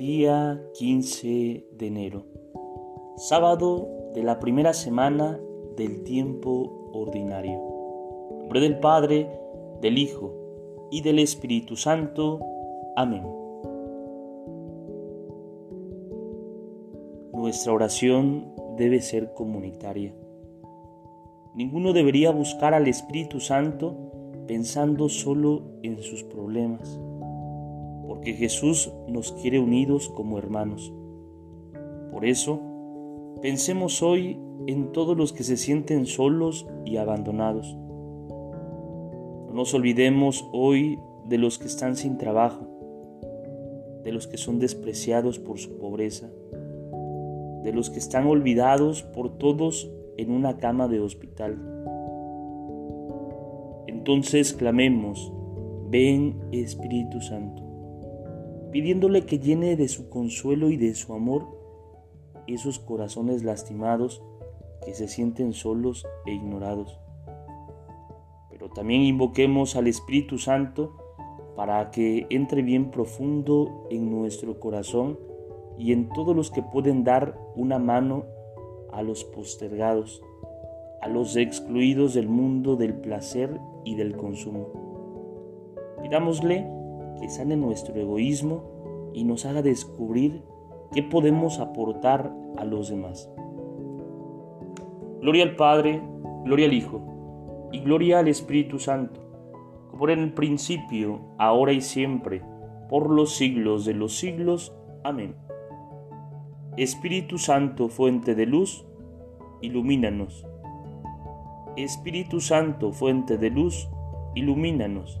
Día 15 de enero, sábado de la primera semana del tiempo ordinario. Nombre del Padre, del Hijo y del Espíritu Santo. Amén. Nuestra oración debe ser comunitaria. Ninguno debería buscar al Espíritu Santo pensando solo en sus problemas porque Jesús nos quiere unidos como hermanos. Por eso, pensemos hoy en todos los que se sienten solos y abandonados. No nos olvidemos hoy de los que están sin trabajo, de los que son despreciados por su pobreza, de los que están olvidados por todos en una cama de hospital. Entonces clamemos, ven Espíritu Santo pidiéndole que llene de su consuelo y de su amor esos corazones lastimados que se sienten solos e ignorados. Pero también invoquemos al Espíritu Santo para que entre bien profundo en nuestro corazón y en todos los que pueden dar una mano a los postergados, a los excluidos del mundo del placer y del consumo. Pidámosle que sane nuestro egoísmo y nos haga descubrir qué podemos aportar a los demás. Gloria al Padre, gloria al Hijo y gloria al Espíritu Santo, como era en el principio, ahora y siempre, por los siglos de los siglos. Amén. Espíritu Santo, fuente de luz, ilumínanos. Espíritu Santo, fuente de luz, ilumínanos.